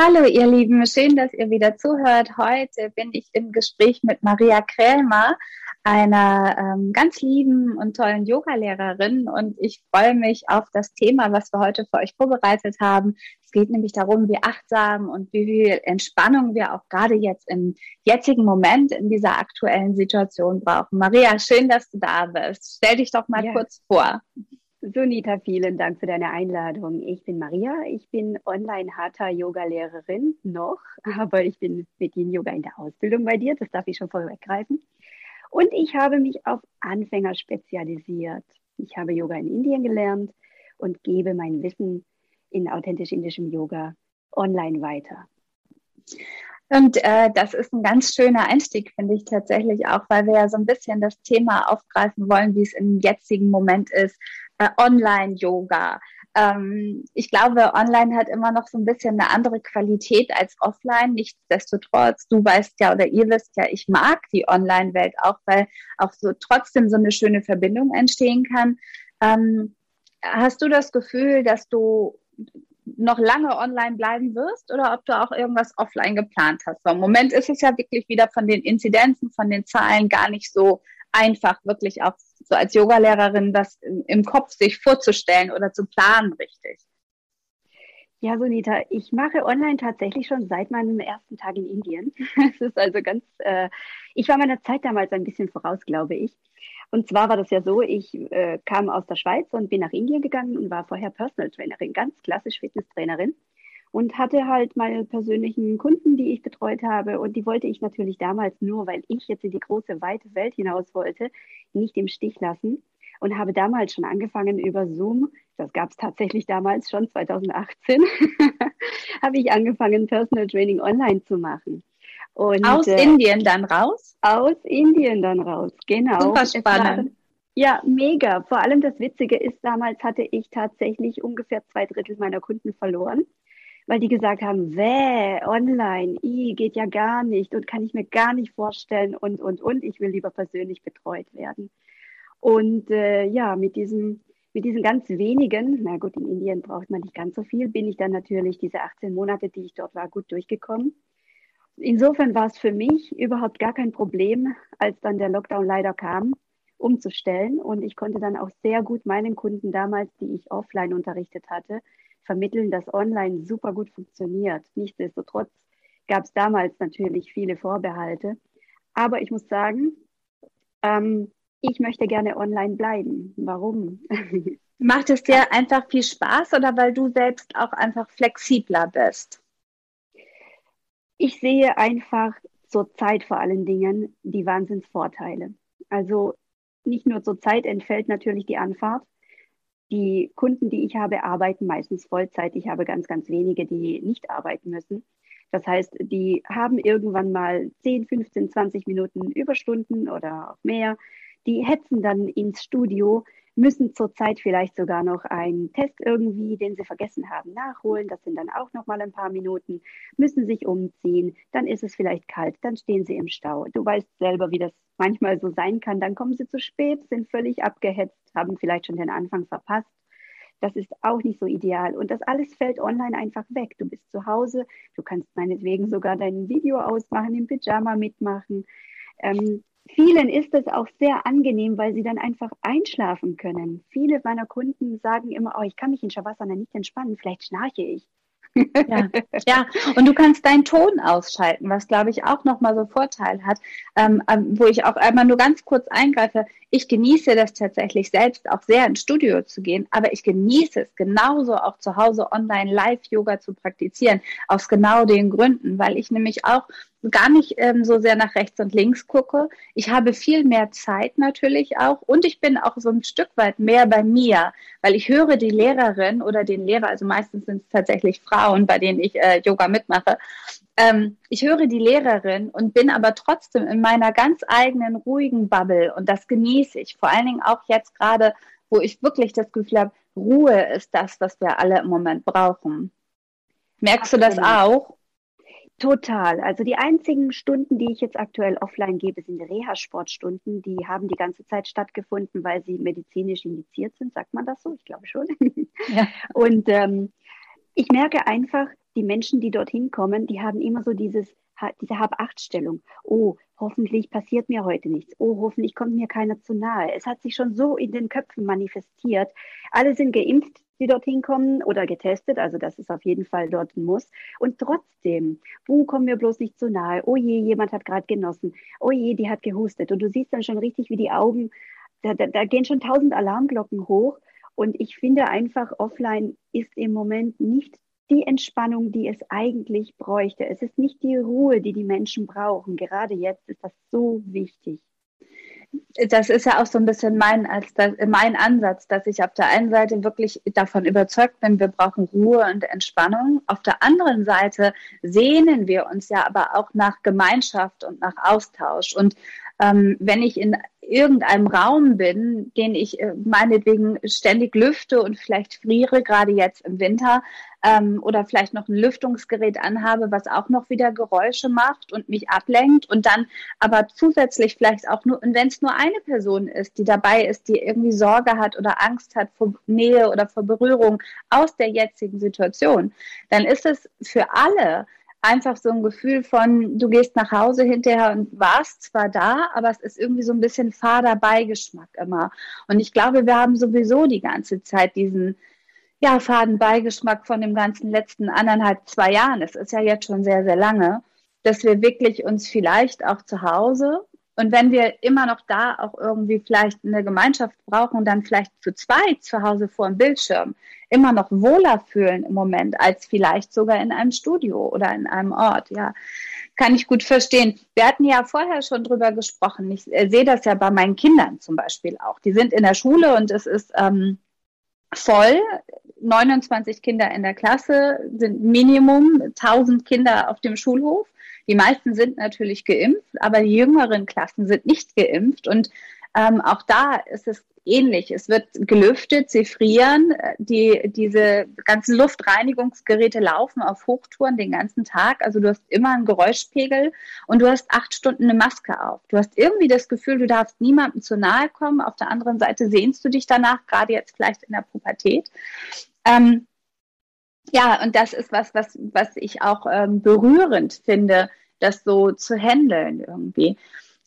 Hallo ihr Lieben, schön, dass ihr wieder zuhört. Heute bin ich im Gespräch mit Maria Krämer, einer ähm, ganz lieben und tollen Yogalehrerin und ich freue mich auf das Thema, was wir heute für euch vorbereitet haben. Es geht nämlich darum, wie achtsam und wie viel Entspannung wir auch gerade jetzt im jetzigen Moment in dieser aktuellen Situation brauchen. Maria, schön, dass du da bist. Stell dich doch mal ja. kurz vor. Sunita, vielen Dank für deine Einladung. Ich bin Maria, ich bin Online-Hatha-Yoga-Lehrerin noch, aber ich bin mit Yin Yoga in der Ausbildung bei dir, das darf ich schon vorweggreifen. Und ich habe mich auf Anfänger spezialisiert. Ich habe Yoga in Indien gelernt und gebe mein Wissen in authentisch indischem Yoga online weiter. Und äh, das ist ein ganz schöner Einstieg, finde ich tatsächlich auch, weil wir ja so ein bisschen das Thema aufgreifen wollen, wie es im jetzigen Moment ist äh, Online-Yoga. Ähm, ich glaube, online hat immer noch so ein bisschen eine andere Qualität als offline. Nichtsdestotrotz, du weißt ja oder ihr wisst ja, ich mag die Online-Welt auch, weil auch so trotzdem so eine schöne Verbindung entstehen kann. Ähm, hast du das Gefühl, dass du noch lange online bleiben wirst oder ob du auch irgendwas offline geplant hast. So, Im Moment ist es ja wirklich wieder von den Inzidenzen, von den Zahlen gar nicht so einfach, wirklich auch so als Yogalehrerin das im Kopf sich vorzustellen oder zu planen, richtig. Ja, Sunita, ich mache online tatsächlich schon seit meinem ersten Tag in Indien. Es ist also ganz, äh, ich war meiner Zeit damals ein bisschen voraus, glaube ich. Und zwar war das ja so, ich äh, kam aus der Schweiz und bin nach Indien gegangen und war vorher Personal Trainerin, ganz klassisch Fitnesstrainerin und hatte halt meine persönlichen Kunden, die ich betreut habe. Und die wollte ich natürlich damals nur, weil ich jetzt in die große, weite Welt hinaus wollte, nicht im Stich lassen. Und habe damals schon angefangen über Zoom, das gab es tatsächlich damals schon, 2018, habe ich angefangen, Personal Training online zu machen. Und, aus äh, Indien dann raus? Aus Indien dann raus, genau. Super spannend. Ja, mega. Vor allem das Witzige ist, damals hatte ich tatsächlich ungefähr zwei Drittel meiner Kunden verloren weil die gesagt haben, wäh, online, i, geht ja gar nicht und kann ich mir gar nicht vorstellen und, und, und, ich will lieber persönlich betreut werden. Und äh, ja, mit diesem, mit diesen ganz wenigen, na gut, in Indien braucht man nicht ganz so viel, bin ich dann natürlich diese 18 Monate, die ich dort war, gut durchgekommen. Insofern war es für mich überhaupt gar kein Problem, als dann der Lockdown leider kam, umzustellen. Und ich konnte dann auch sehr gut meinen Kunden damals, die ich offline unterrichtet hatte, vermitteln, dass online super gut funktioniert. Nichtsdestotrotz gab es damals natürlich viele Vorbehalte. Aber ich muss sagen, ähm, ich möchte gerne online bleiben. Warum? Macht es dir einfach viel Spaß oder weil du selbst auch einfach flexibler bist? Ich sehe einfach zur Zeit vor allen Dingen die Wahnsinnsvorteile. Also nicht nur zur Zeit entfällt natürlich die Anfahrt, die Kunden, die ich habe, arbeiten meistens Vollzeit. Ich habe ganz, ganz wenige, die nicht arbeiten müssen. Das heißt, die haben irgendwann mal 10, 15, 20 Minuten Überstunden oder auch mehr. Die hetzen dann ins Studio, müssen zurzeit vielleicht sogar noch einen Test irgendwie, den sie vergessen haben, nachholen. Das sind dann auch noch mal ein paar Minuten, müssen sich umziehen. Dann ist es vielleicht kalt, dann stehen sie im Stau. Du weißt selber, wie das manchmal so sein kann. Dann kommen sie zu spät, sind völlig abgehetzt, haben vielleicht schon den Anfang verpasst. Das ist auch nicht so ideal. Und das alles fällt online einfach weg. Du bist zu Hause, du kannst meinetwegen sogar dein Video ausmachen, im Pyjama mitmachen. Ähm, Vielen ist es auch sehr angenehm, weil sie dann einfach einschlafen können. Viele meiner Kunden sagen immer, oh, ich kann mich in Shavasana nicht entspannen, vielleicht schnarche ich. Ja, ja, und du kannst deinen Ton ausschalten, was glaube ich auch nochmal so Vorteil hat, ähm, ähm, wo ich auch einmal nur ganz kurz eingreife. Ich genieße das tatsächlich selbst auch sehr ins Studio zu gehen, aber ich genieße es genauso auch zu Hause online Live-Yoga zu praktizieren, aus genau den Gründen, weil ich nämlich auch gar nicht ähm, so sehr nach rechts und links gucke. Ich habe viel mehr Zeit natürlich auch und ich bin auch so ein Stück weit mehr bei mir, weil ich höre die Lehrerin oder den Lehrer, also meistens sind es tatsächlich Frauen, bei denen ich äh, Yoga mitmache. Ähm, ich höre die Lehrerin und bin aber trotzdem in meiner ganz eigenen ruhigen Bubble und das genieße ich. Vor allen Dingen auch jetzt gerade, wo ich wirklich das Gefühl habe, Ruhe ist das, was wir alle im Moment brauchen. Merkst Absolut. du das auch? Total. Also die einzigen Stunden, die ich jetzt aktuell offline gebe, sind Reha-Sportstunden. Die haben die ganze Zeit stattgefunden, weil sie medizinisch indiziert sind. Sagt man das so? Ich glaube schon. Ja. Und ähm, ich merke einfach, die Menschen, die dorthin kommen, die haben immer so dieses, diese Hab-Acht-Stellung. Oh, hoffentlich passiert mir heute nichts. Oh, hoffentlich kommt mir keiner zu nahe. Es hat sich schon so in den Köpfen manifestiert. Alle sind geimpft, die dorthin kommen oder getestet. Also das ist auf jeden Fall dort ein Muss. Und trotzdem, wo kommen wir bloß nicht zu nahe? Oh je, jemand hat gerade genossen. Oh je, die hat gehustet. Und du siehst dann schon richtig, wie die Augen, da, da, da gehen schon tausend Alarmglocken hoch. Und ich finde einfach, offline ist im Moment nicht die Entspannung, die es eigentlich bräuchte. Es ist nicht die Ruhe, die die Menschen brauchen. Gerade jetzt ist das so wichtig. Das ist ja auch so ein bisschen mein, als das, mein Ansatz, dass ich auf der einen Seite wirklich davon überzeugt bin, wir brauchen Ruhe und Entspannung. Auf der anderen Seite sehnen wir uns ja aber auch nach Gemeinschaft und nach Austausch. Und ähm, wenn ich in irgendeinem Raum bin, den ich äh, meinetwegen ständig lüfte und vielleicht friere, gerade jetzt im Winter, ähm, oder vielleicht noch ein Lüftungsgerät anhabe, was auch noch wieder Geräusche macht und mich ablenkt und dann aber zusätzlich vielleicht auch nur, und wenn es nur eine Person ist, die dabei ist, die irgendwie Sorge hat oder Angst hat vor Nähe oder vor Berührung aus der jetzigen Situation, dann ist es für alle einfach so ein Gefühl von, du gehst nach Hause hinterher und warst zwar da, aber es ist irgendwie so ein bisschen fader Beigeschmack immer. Und ich glaube, wir haben sowieso die ganze Zeit diesen, ja, faden Beigeschmack von dem ganzen letzten anderthalb, zwei Jahren. Es ist ja jetzt schon sehr, sehr lange, dass wir wirklich uns vielleicht auch zu Hause und wenn wir immer noch da auch irgendwie vielleicht eine Gemeinschaft brauchen, dann vielleicht zu zweit zu Hause vor dem Bildschirm immer noch wohler fühlen im Moment als vielleicht sogar in einem Studio oder in einem Ort, ja. Kann ich gut verstehen. Wir hatten ja vorher schon drüber gesprochen. Ich äh, sehe das ja bei meinen Kindern zum Beispiel auch. Die sind in der Schule und es ist ähm, voll. 29 Kinder in der Klasse sind Minimum 1000 Kinder auf dem Schulhof. Die meisten sind natürlich geimpft, aber die jüngeren Klassen sind nicht geimpft. Und ähm, auch da ist es ähnlich. Es wird gelüftet, sie frieren. Die, diese ganzen Luftreinigungsgeräte laufen auf Hochtouren den ganzen Tag. Also du hast immer einen Geräuschpegel und du hast acht Stunden eine Maske auf. Du hast irgendwie das Gefühl, du darfst niemandem zu nahe kommen. Auf der anderen Seite sehnst du dich danach, gerade jetzt vielleicht in der Pubertät. Ähm, ja, und das ist was, was, was ich auch ähm, berührend finde, das so zu handeln irgendwie.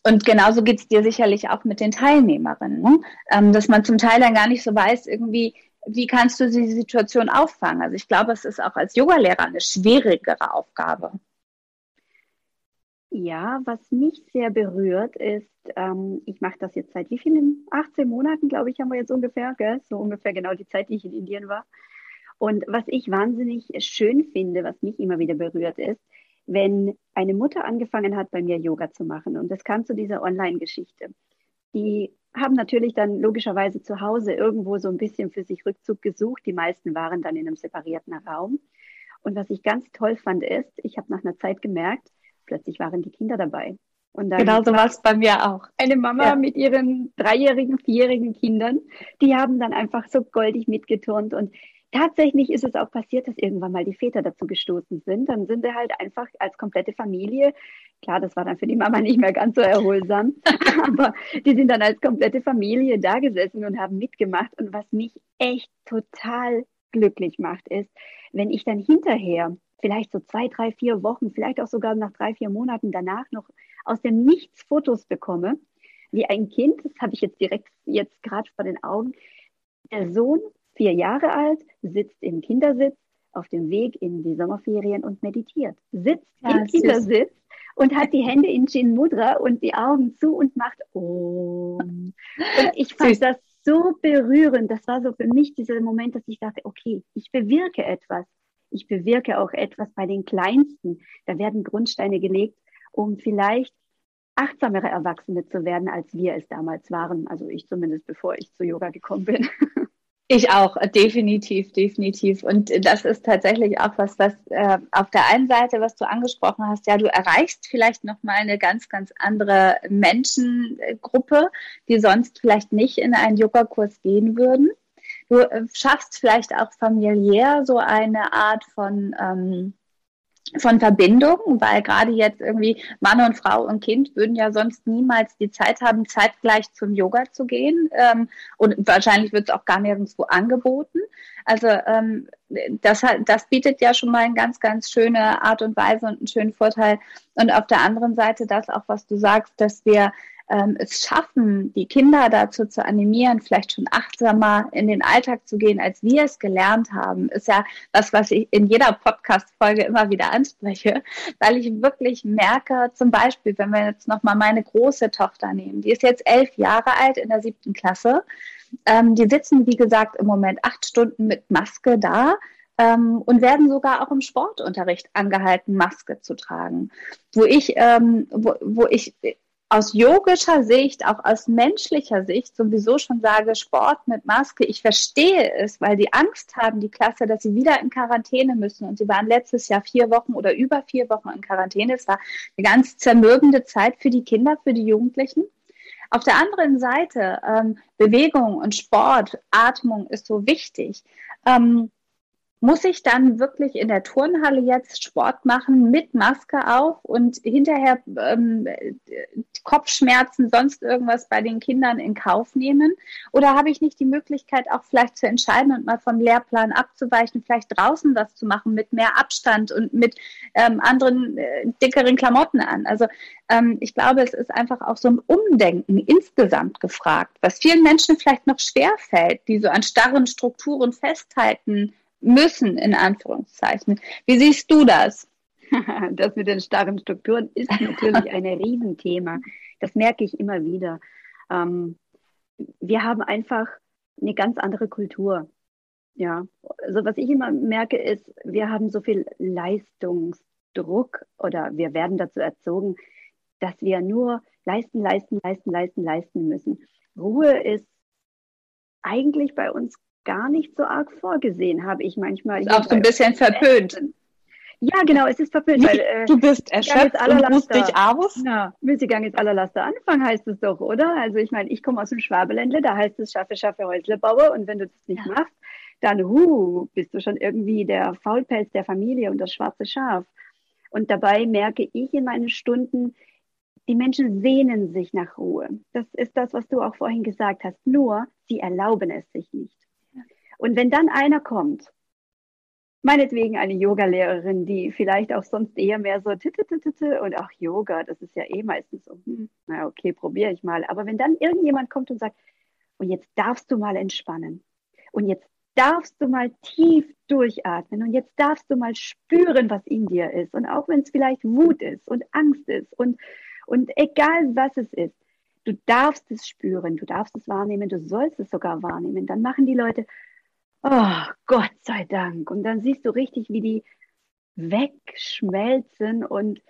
Und genauso geht es dir sicherlich auch mit den Teilnehmerinnen, ne? ähm, dass man zum Teil dann gar nicht so weiß, irgendwie, wie kannst du die Situation auffangen. Also ich glaube, es ist auch als Yogalehrer eine schwierigere Aufgabe. Ja, was mich sehr berührt ist, ähm, ich mache das jetzt seit wie vielen? 18 Monaten, glaube ich, haben wir jetzt ungefähr, gell? so ungefähr genau die Zeit, die ich in Indien war. Und was ich wahnsinnig schön finde, was mich immer wieder berührt ist, wenn eine Mutter angefangen hat, bei mir Yoga zu machen. Und das kam zu dieser Online-Geschichte. Die haben natürlich dann logischerweise zu Hause irgendwo so ein bisschen für sich Rückzug gesucht. Die meisten waren dann in einem separierten Raum. Und was ich ganz toll fand, ist, ich habe nach einer Zeit gemerkt, plötzlich waren die Kinder dabei. Und dann genau so war es bei mir auch. Eine Mama ja. mit ihren dreijährigen, vierjährigen Kindern, die haben dann einfach so goldig mitgeturnt. Und tatsächlich ist es auch passiert, dass irgendwann mal die Väter dazu gestoßen sind. Dann sind sie halt einfach als komplette Familie, klar, das war dann für die Mama nicht mehr ganz so erholsam, aber die sind dann als komplette Familie da gesessen und haben mitgemacht. Und was mich echt total glücklich macht, ist, wenn ich dann hinterher, vielleicht so zwei, drei, vier Wochen, vielleicht auch sogar nach drei, vier Monaten danach noch aus dem Nichts Fotos bekomme, wie ein Kind, das habe ich jetzt direkt jetzt gerade vor den Augen, der Sohn vier Jahre alt, sitzt im Kindersitz auf dem Weg in die Sommerferien und meditiert. Sitzt ja, im Kindersitz und hat die Hände in Shin Mudra und die Augen zu und macht Om. Und ich fand das so berührend. Das war so für mich dieser Moment, dass ich dachte, okay, ich bewirke etwas. Ich bewirke auch etwas bei den Kleinsten. Da werden Grundsteine gelegt um vielleicht achtsamere Erwachsene zu werden, als wir es damals waren. Also ich zumindest, bevor ich zu Yoga gekommen bin. Ich auch, definitiv, definitiv. Und das ist tatsächlich auch was, was äh, auf der einen Seite, was du angesprochen hast, ja, du erreichst vielleicht nochmal eine ganz, ganz andere Menschengruppe, die sonst vielleicht nicht in einen Yogakurs gehen würden. Du äh, schaffst vielleicht auch familiär so eine Art von ähm, von Verbindung, weil gerade jetzt irgendwie Mann und Frau und Kind würden ja sonst niemals die Zeit haben, zeitgleich zum Yoga zu gehen. Ähm, und wahrscheinlich wird es auch gar nirgendwo angeboten. Also ähm, das, das bietet ja schon mal eine ganz, ganz schöne Art und Weise und einen schönen Vorteil. Und auf der anderen Seite das auch, was du sagst, dass wir ähm, es schaffen, die Kinder dazu zu animieren, vielleicht schon achtsamer in den Alltag zu gehen, als wir es gelernt haben, ist ja das, was ich in jeder Podcast-Folge immer wieder anspreche, weil ich wirklich merke, zum Beispiel, wenn wir jetzt nochmal meine große Tochter nehmen, die ist jetzt elf Jahre alt in der siebten Klasse, ähm, die sitzen, wie gesagt, im Moment acht Stunden mit Maske da, ähm, und werden sogar auch im Sportunterricht angehalten, Maske zu tragen. Wo ich, ähm, wo, wo ich aus yogischer Sicht, auch aus menschlicher Sicht sowieso schon sage, Sport mit Maske, ich verstehe es, weil die Angst haben, die Klasse, dass sie wieder in Quarantäne müssen. Und sie waren letztes Jahr vier Wochen oder über vier Wochen in Quarantäne. Es war eine ganz zermürbende Zeit für die Kinder, für die Jugendlichen. Auf der anderen Seite, ähm, Bewegung und Sport, Atmung ist so wichtig. Ähm, muss ich dann wirklich in der Turnhalle jetzt Sport machen mit Maske auf und hinterher ähm, Kopfschmerzen, sonst irgendwas bei den Kindern in Kauf nehmen? Oder habe ich nicht die Möglichkeit, auch vielleicht zu entscheiden und mal vom Lehrplan abzuweichen, vielleicht draußen was zu machen mit mehr Abstand und mit ähm, anderen äh, dickeren Klamotten an? Also ähm, ich glaube, es ist einfach auch so ein Umdenken insgesamt gefragt, was vielen Menschen vielleicht noch schwer fällt, die so an starren Strukturen festhalten müssen, in Anführungszeichen. Wie siehst du das? Das mit den starren Strukturen ist natürlich ein Riesenthema. Das merke ich immer wieder. Ähm, wir haben einfach eine ganz andere Kultur. Ja, also was ich immer merke ist, wir haben so viel Leistungsdruck oder wir werden dazu erzogen, dass wir nur leisten, leisten, leisten, leisten, leisten müssen. Ruhe ist eigentlich bei uns gar nicht so arg vorgesehen, habe ich manchmal. Ist auch so ein bisschen verpönt. Ja, genau, es ist verpönt. Weil, äh, du bist erschöpft und ruhst dich aus. Ja, Müßiggang ist aller Laster Anfang, heißt es doch, oder? Also ich meine, ich komme aus dem Schwabeländle, da heißt es schaffe, schaffe, Häusle baue und wenn du das nicht ja. machst, dann hu, bist du schon irgendwie der Faulpelz der Familie und das schwarze Schaf. Und dabei merke ich in meinen Stunden, die Menschen sehnen sich nach Ruhe. Das ist das, was du auch vorhin gesagt hast. Nur, sie erlauben es sich nicht. Und wenn dann einer kommt, meinetwegen eine Yogalehrerin, die vielleicht auch sonst eher mehr so und auch Yoga, das ist ja eh meistens so, hm, na okay, probiere ich mal. Aber wenn dann irgendjemand kommt und sagt, und jetzt darfst du mal entspannen und jetzt darfst du mal tief durchatmen und jetzt darfst du mal spüren, was in dir ist. Und auch wenn es vielleicht Wut ist und Angst ist und, und egal was es ist, du darfst es spüren, du darfst es wahrnehmen, du sollst es sogar wahrnehmen. Dann machen die Leute, oh Gott sei Dank. Und dann siehst du richtig, wie die wegschmelzen und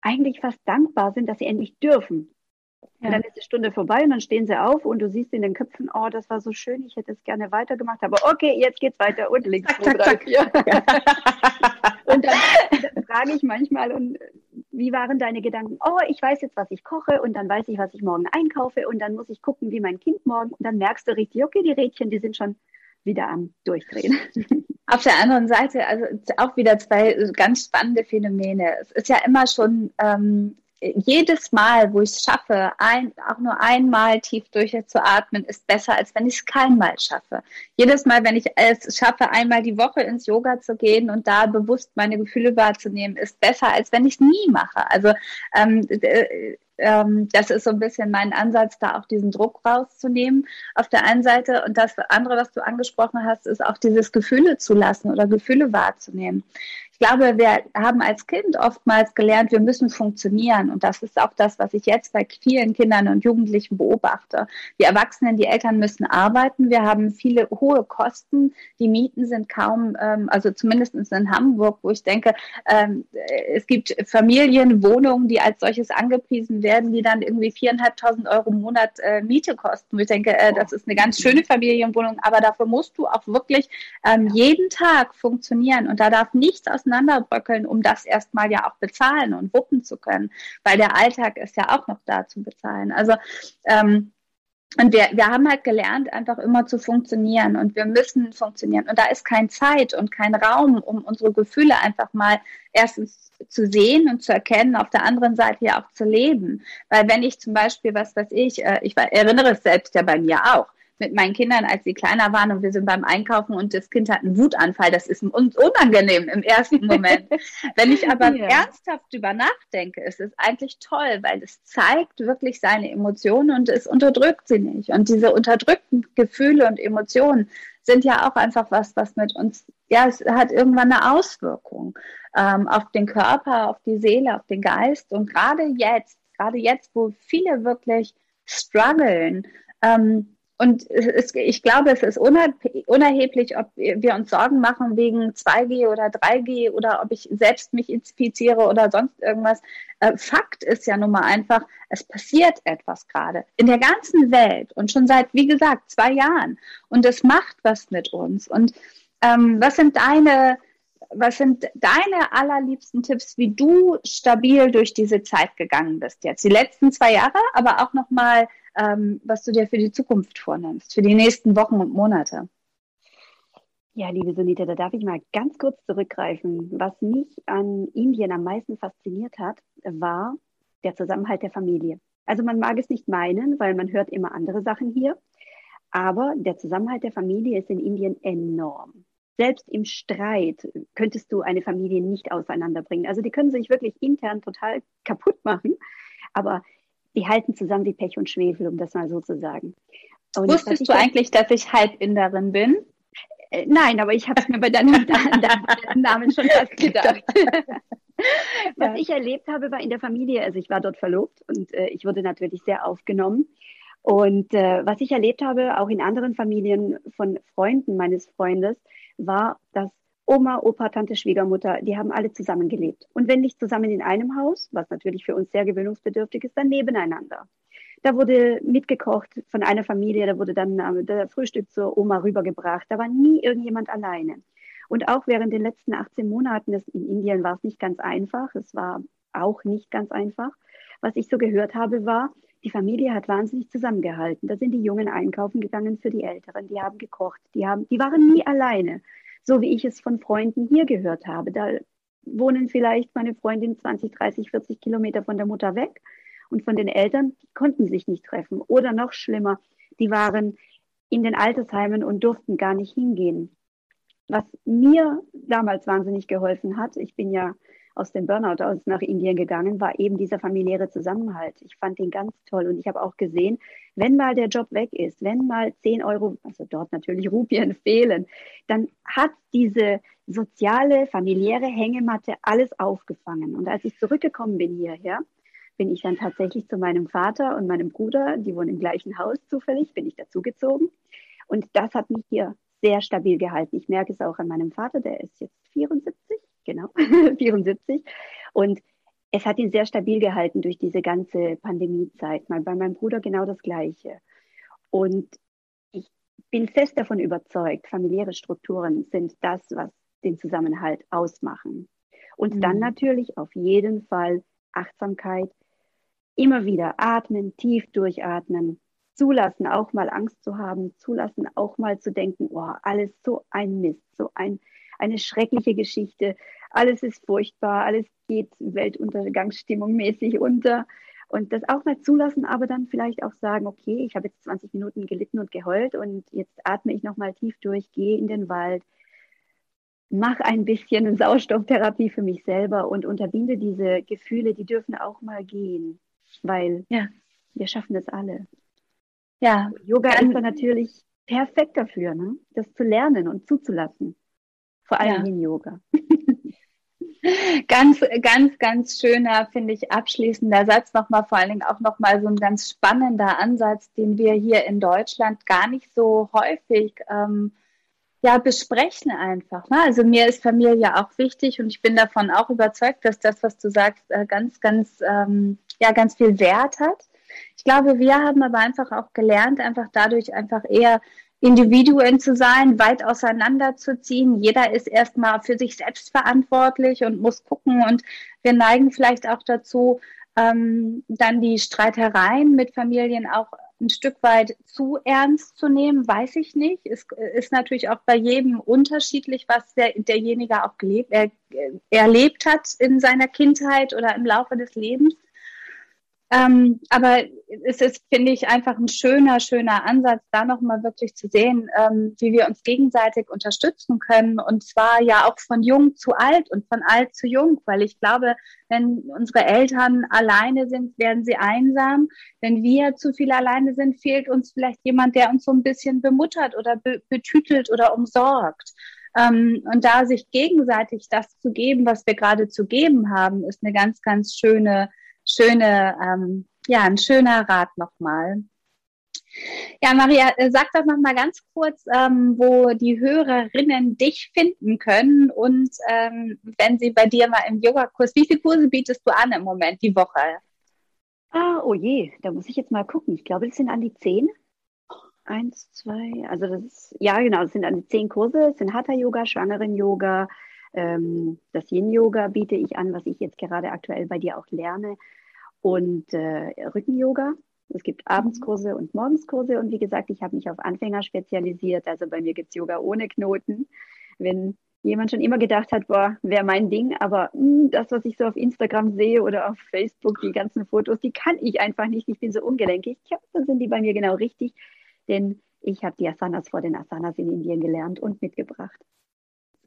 eigentlich fast dankbar sind, dass sie endlich dürfen. Ja. Und dann ist die Stunde vorbei und dann stehen sie auf und du siehst in den Köpfen, oh, das war so schön, ich hätte es gerne weitergemacht, aber okay, jetzt geht's weiter und links, zwei, drei, vier. und dann, dann frage ich manchmal, und wie waren deine Gedanken? Oh, ich weiß jetzt, was ich koche und dann weiß ich, was ich morgen einkaufe und dann muss ich gucken, wie mein Kind morgen und dann merkst du richtig, okay, die Rädchen, die sind schon wieder am Durchdrehen. Auf der anderen Seite, also auch wieder zwei ganz spannende Phänomene. Es ist ja immer schon ähm, jedes Mal, wo ich es schaffe, ein, auch nur einmal tief durchzuatmen, ist besser, als wenn ich es keinmal schaffe. Jedes Mal, wenn ich es schaffe, einmal die Woche ins Yoga zu gehen und da bewusst meine Gefühle wahrzunehmen, ist besser, als wenn ich es nie mache. Also ähm, ähm, das ist so ein bisschen mein Ansatz, da auch diesen Druck rauszunehmen. Auf der einen Seite und das andere, was du angesprochen hast, ist auch dieses Gefühle zu lassen oder Gefühle wahrzunehmen. Ich glaube, wir haben als Kind oftmals gelernt, wir müssen funktionieren. Und das ist auch das, was ich jetzt bei vielen Kindern und Jugendlichen beobachte. Die Erwachsenen, die Eltern müssen arbeiten. Wir haben viele hohe Kosten. Die Mieten sind kaum, ähm, also zumindest in Hamburg, wo ich denke, ähm, es gibt Familienwohnungen, die als solches angepriesen werden, die dann irgendwie viereinhalbtausend Euro im Monat äh, Miete kosten. ich denke, äh, das ist eine ganz schöne Familienwohnung, aber dafür musst du auch wirklich ähm, jeden Tag funktionieren. Und da darf nichts aus auseinanderbröckeln, um das erstmal ja auch bezahlen und wuppen zu können, weil der Alltag ist ja auch noch da zu bezahlen. Also ähm, und wir, wir haben halt gelernt, einfach immer zu funktionieren und wir müssen funktionieren. Und da ist kein Zeit und kein Raum, um unsere Gefühle einfach mal erstens zu sehen und zu erkennen, auf der anderen Seite ja auch zu leben. Weil wenn ich zum Beispiel, was weiß ich, äh, ich erinnere es selbst ja bei mir auch, mit meinen Kindern, als sie kleiner waren und wir sind beim Einkaufen und das Kind hat einen Wutanfall. Das ist uns unangenehm im ersten Moment. Wenn ich aber ja. ernsthaft drüber nachdenke, ist es eigentlich toll, weil es zeigt wirklich seine Emotionen und es unterdrückt sie nicht. Und diese unterdrückten Gefühle und Emotionen sind ja auch einfach was, was mit uns, ja, es hat irgendwann eine Auswirkung ähm, auf den Körper, auf die Seele, auf den Geist. Und gerade jetzt, gerade jetzt, wo viele wirklich strugglen, ähm, und es, ich glaube, es ist unerheblich, ob wir uns Sorgen machen wegen 2G oder 3G oder ob ich selbst mich infiziere oder sonst irgendwas. Äh, Fakt ist ja nun mal einfach, es passiert etwas gerade in der ganzen Welt und schon seit, wie gesagt, zwei Jahren. Und es macht was mit uns. Und ähm, was sind deine, was sind deine allerliebsten Tipps, wie du stabil durch diese Zeit gegangen bist jetzt? Die letzten zwei Jahre, aber auch nochmal ähm, was du dir für die Zukunft vornimmst, für die nächsten Wochen und Monate. Ja, liebe Sunita, da darf ich mal ganz kurz zurückgreifen. Was mich an Indien am meisten fasziniert hat, war der Zusammenhalt der Familie. Also man mag es nicht meinen, weil man hört immer andere Sachen hier, aber der Zusammenhalt der Familie ist in Indien enorm. Selbst im Streit könntest du eine Familie nicht auseinanderbringen. Also die können sich wirklich intern total kaputt machen, aber die halten zusammen wie Pech und Schwefel, um das mal so zu sagen. Und Wusstest du eigentlich, dass ich Halbinderin bin? Äh, nein, aber ich habe es mir bei deinem, Namen schon fast gedacht. Was ja. ich erlebt habe, war in der Familie, also ich war dort verlobt und äh, ich wurde natürlich sehr aufgenommen. Und äh, was ich erlebt habe, auch in anderen Familien von Freunden meines Freundes, war, dass Oma, Opa, Tante, Schwiegermutter, die haben alle zusammengelebt. Und wenn nicht zusammen in einem Haus, was natürlich für uns sehr gewöhnungsbedürftig ist, dann nebeneinander. Da wurde mitgekocht von einer Familie, da wurde dann äh, der Frühstück zur Oma rübergebracht. Da war nie irgendjemand alleine. Und auch während den letzten 18 Monaten in Indien war es nicht ganz einfach. Es war auch nicht ganz einfach. Was ich so gehört habe, war, die Familie hat wahnsinnig zusammengehalten. Da sind die Jungen einkaufen gegangen für die Älteren. Die haben gekocht. Die haben, die waren nie alleine so wie ich es von Freunden hier gehört habe. Da wohnen vielleicht meine Freundin 20, 30, 40 Kilometer von der Mutter weg und von den Eltern, die konnten sich nicht treffen. Oder noch schlimmer, die waren in den Altersheimen und durften gar nicht hingehen. Was mir damals wahnsinnig geholfen hat, ich bin ja aus dem Burnout aus nach Indien gegangen, war eben dieser familiäre Zusammenhalt. Ich fand den ganz toll und ich habe auch gesehen, wenn mal der Job weg ist, wenn mal 10 Euro, also dort natürlich Rupien fehlen, dann hat diese soziale, familiäre Hängematte alles aufgefangen. Und als ich zurückgekommen bin hierher, bin ich dann tatsächlich zu meinem Vater und meinem Bruder, die wohnen im gleichen Haus zufällig, bin ich dazugezogen. Und das hat mich hier sehr stabil gehalten. Ich merke es auch an meinem Vater, der ist jetzt 74 genau, 74. Und es hat ihn sehr stabil gehalten durch diese ganze Pandemiezeit. Bei meinem Bruder genau das Gleiche. Und ich bin fest davon überzeugt, familiäre Strukturen sind das, was den Zusammenhalt ausmachen. Und mhm. dann natürlich auf jeden Fall Achtsamkeit, immer wieder atmen, tief durchatmen, zulassen, auch mal Angst zu haben, zulassen, auch mal zu denken, oh, alles so ein Mist, so ein, eine schreckliche Geschichte alles ist furchtbar, alles geht Weltuntergangsstimmung mäßig unter. Und das auch mal zulassen, aber dann vielleicht auch sagen, okay, ich habe jetzt 20 Minuten gelitten und geheult und jetzt atme ich nochmal tief durch, gehe in den Wald, mach ein bisschen Sauerstofftherapie für mich selber und unterbinde diese Gefühle, die dürfen auch mal gehen, weil ja, wir schaffen das alle. Ja, Yoga ist dann natürlich perfekt dafür, ne? das zu lernen und zuzulassen. Vor allem ja. in Yoga. Ganz, ganz, ganz schöner, finde ich, abschließender Satz nochmal, vor allen Dingen auch nochmal so ein ganz spannender Ansatz, den wir hier in Deutschland gar nicht so häufig ähm, ja, besprechen einfach. Ne? Also mir ist Familie auch wichtig und ich bin davon auch überzeugt, dass das, was du sagst, äh, ganz, ganz, ähm, ja, ganz viel Wert hat. Ich glaube, wir haben aber einfach auch gelernt, einfach dadurch einfach eher Individuen zu sein, weit auseinanderzuziehen. Jeder ist erstmal für sich selbst verantwortlich und muss gucken. Und wir neigen vielleicht auch dazu, ähm, dann die Streitereien mit Familien auch ein Stück weit zu ernst zu nehmen, weiß ich nicht. Es ist natürlich auch bei jedem unterschiedlich, was der, derjenige auch gelebt, er, erlebt hat in seiner Kindheit oder im Laufe des Lebens. Ähm, aber es ist, finde ich, einfach ein schöner, schöner Ansatz, da nochmal wirklich zu sehen, ähm, wie wir uns gegenseitig unterstützen können. Und zwar ja auch von jung zu alt und von alt zu jung, weil ich glaube, wenn unsere Eltern alleine sind, werden sie einsam. Wenn wir zu viel alleine sind, fehlt uns vielleicht jemand, der uns so ein bisschen bemuttert oder be betütelt oder umsorgt. Ähm, und da sich gegenseitig das zu geben, was wir gerade zu geben haben, ist eine ganz, ganz schöne schöne, ähm, ja, ein schöner Rat nochmal. Ja, Maria, äh, sag doch noch mal ganz kurz, ähm, wo die Hörerinnen dich finden können und ähm, wenn sie bei dir mal im Yogakurs, wie viele Kurse bietest du an im Moment die Woche? Ah, oh je, da muss ich jetzt mal gucken. Ich glaube, das sind an die zehn. Eins, zwei, also das ist, ja genau, das sind an die zehn Kurse. Es sind Hatha-Yoga, Schwangeren-Yoga, ähm, das Yin-Yoga biete ich an, was ich jetzt gerade aktuell bei dir auch lerne und äh, Rücken-Yoga. Es gibt mhm. Abendskurse und Morgenskurse und wie gesagt, ich habe mich auf Anfänger spezialisiert. Also bei mir gibt es Yoga ohne Knoten. Wenn jemand schon immer gedacht hat, boah, wäre mein Ding, aber mh, hm, das, was ich so auf Instagram sehe oder auf Facebook, die ganzen Fotos, die kann ich einfach nicht. Ich bin so ungelenkig. Ja, dann sind die bei mir genau richtig, denn ich habe die Asanas vor den Asanas in Indien gelernt und mitgebracht.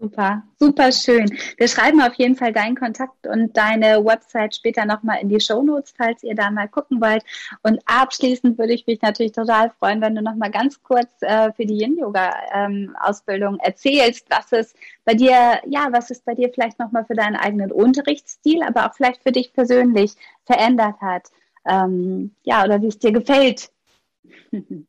Super, super schön. Wir schreiben auf jeden Fall deinen Kontakt und deine Website später nochmal in die Show Notes, falls ihr da mal gucken wollt. Und abschließend würde ich mich natürlich total freuen, wenn du nochmal ganz kurz äh, für die Yin-Yoga-Ausbildung ähm, erzählst, was es bei dir, ja, was es bei dir vielleicht nochmal für deinen eigenen Unterrichtsstil, aber auch vielleicht für dich persönlich verändert hat. Ähm, ja, oder wie es dir gefällt,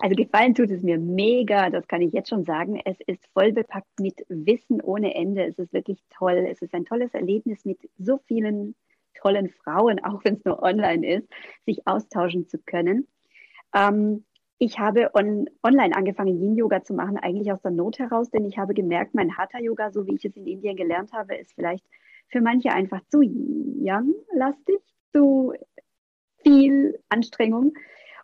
also gefallen tut es mir mega, das kann ich jetzt schon sagen. Es ist voll bepackt mit Wissen ohne Ende. Es ist wirklich toll. Es ist ein tolles Erlebnis mit so vielen tollen Frauen, auch wenn es nur online ist, sich austauschen zu können. Ähm, ich habe on, online angefangen, Yin-Yoga zu machen, eigentlich aus der Not heraus, denn ich habe gemerkt, mein Hatha-Yoga, so wie ich es in Indien gelernt habe, ist vielleicht für manche einfach zu young-lastig, zu viel Anstrengung.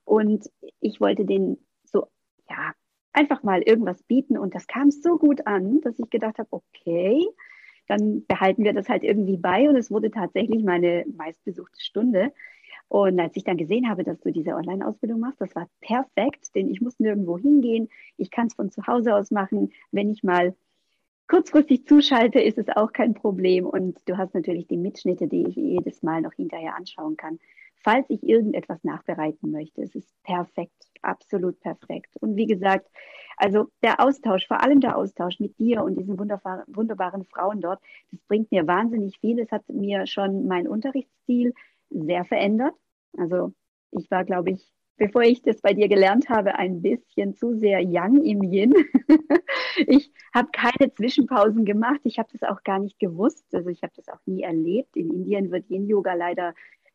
Und ich wollte den so, ja, einfach mal irgendwas bieten. Und das kam so gut an, dass ich gedacht habe, okay, dann behalten wir das halt irgendwie bei. Und es wurde tatsächlich meine meistbesuchte Stunde. Und als ich dann gesehen habe, dass du diese Online-Ausbildung machst, das war perfekt, denn ich muss nirgendwo hingehen. Ich kann es von zu Hause aus machen. Wenn ich mal kurzfristig zuschalte, ist es auch kein Problem. Und du hast natürlich die Mitschnitte, die ich jedes Mal noch hinterher anschauen kann falls ich irgendetwas nachbereiten möchte. Es ist perfekt, absolut perfekt. Und wie gesagt, also der Austausch, vor allem der Austausch mit dir und diesen wunderbaren, Frauen dort, das bringt mir wahnsinnig viel. Es hat mir schon meinen Unterrichtsstil sehr verändert. Also ich war, glaube ich, bevor ich das bei dir gelernt habe, ein bisschen zu sehr young im Yin. ich habe keine Zwischenpausen gemacht. Ich habe das auch gar nicht gewusst. Also ich habe das auch nie erlebt. In Indien wird Yin-Yoga leider,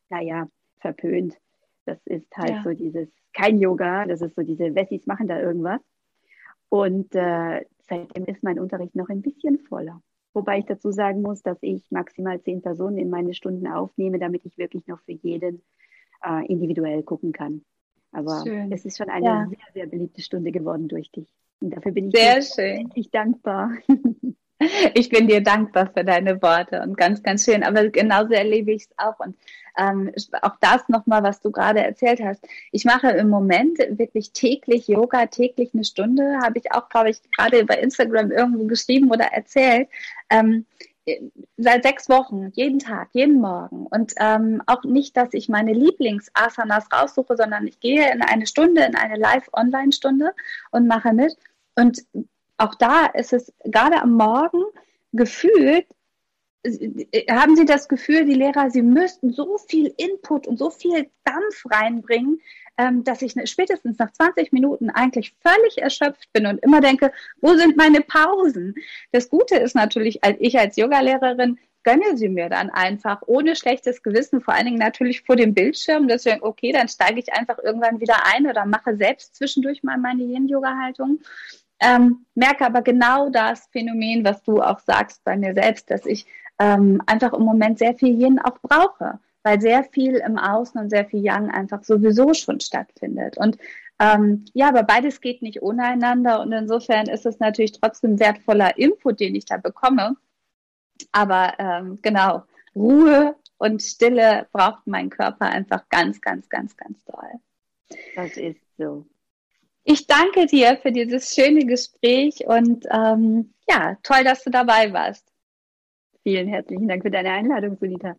naja, verpönt. Das ist halt ja. so dieses, kein Yoga, das ist so diese Wessis machen da irgendwas. Und äh, seitdem ist mein Unterricht noch ein bisschen voller. Wobei ich dazu sagen muss, dass ich maximal zehn Personen in meine Stunden aufnehme, damit ich wirklich noch für jeden äh, individuell gucken kann. Aber schön. es ist schon eine ja. sehr, sehr beliebte Stunde geworden durch dich. Und dafür bin ich sehr schön. dankbar. Ich bin dir dankbar für deine Worte und ganz, ganz schön. Aber genauso erlebe ich es auch. Und ähm, auch das nochmal, was du gerade erzählt hast. Ich mache im Moment wirklich täglich Yoga, täglich eine Stunde. Habe ich auch, glaube ich, gerade bei Instagram irgendwo geschrieben oder erzählt. Ähm, seit sechs Wochen, jeden Tag, jeden Morgen. Und ähm, auch nicht, dass ich meine Lieblingsasanas raussuche, sondern ich gehe in eine Stunde, in eine Live-Online-Stunde und mache mit. Und auch da ist es gerade am Morgen gefühlt haben Sie das Gefühl, die Lehrer, sie müssten so viel Input und so viel Dampf reinbringen, ähm, dass ich spätestens nach 20 Minuten eigentlich völlig erschöpft bin und immer denke, wo sind meine Pausen? Das Gute ist natürlich, ich als Yogalehrerin gönne sie mir dann einfach ohne schlechtes Gewissen, vor allen Dingen natürlich vor dem Bildschirm. Deswegen, okay, dann steige ich einfach irgendwann wieder ein oder mache selbst zwischendurch mal meine Yin-Yoga-Haltung. Ähm, merke aber genau das Phänomen, was du auch sagst bei mir selbst, dass ich ähm, einfach im Moment sehr viel Yin auch brauche, weil sehr viel im Außen und sehr viel Yang einfach sowieso schon stattfindet. Und ähm, ja, aber beides geht nicht ohne einander und insofern ist es natürlich trotzdem wertvoller Input, den ich da bekomme. Aber ähm, genau, Ruhe und Stille braucht mein Körper einfach ganz, ganz, ganz, ganz doll. Das ist so. Ich danke dir für dieses schöne Gespräch und ähm, ja, toll, dass du dabei warst. Vielen herzlichen Dank für deine Einladung, Sunita.